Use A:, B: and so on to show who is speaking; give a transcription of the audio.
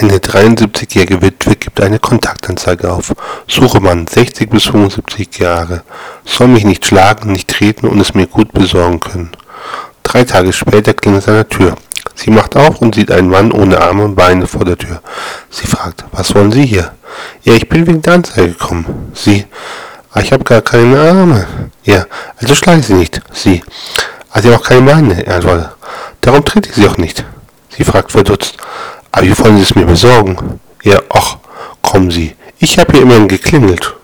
A: Eine 73-jährige Witwe gibt eine Kontaktanzeige auf. Suche Mann, 60 bis 75 Jahre. Soll mich nicht schlagen, nicht treten und es mir gut besorgen können. Drei Tage später klingelt es an der Tür. Sie macht auf und sieht einen Mann ohne Arme und Beine vor der Tür. Sie fragt, was wollen Sie hier? Ja, ich bin wegen der Anzeige gekommen. Sie, ah, ich habe gar keine Arme. Ja, also schlagen Sie nicht. Sie, haben auch keine Beine. Er antwortet, darum trete ich Sie auch nicht. Sie fragt verdutzt, aber wie wollen Sie es mir besorgen? Ja, ach, kommen Sie. Ich habe hier immerhin geklingelt.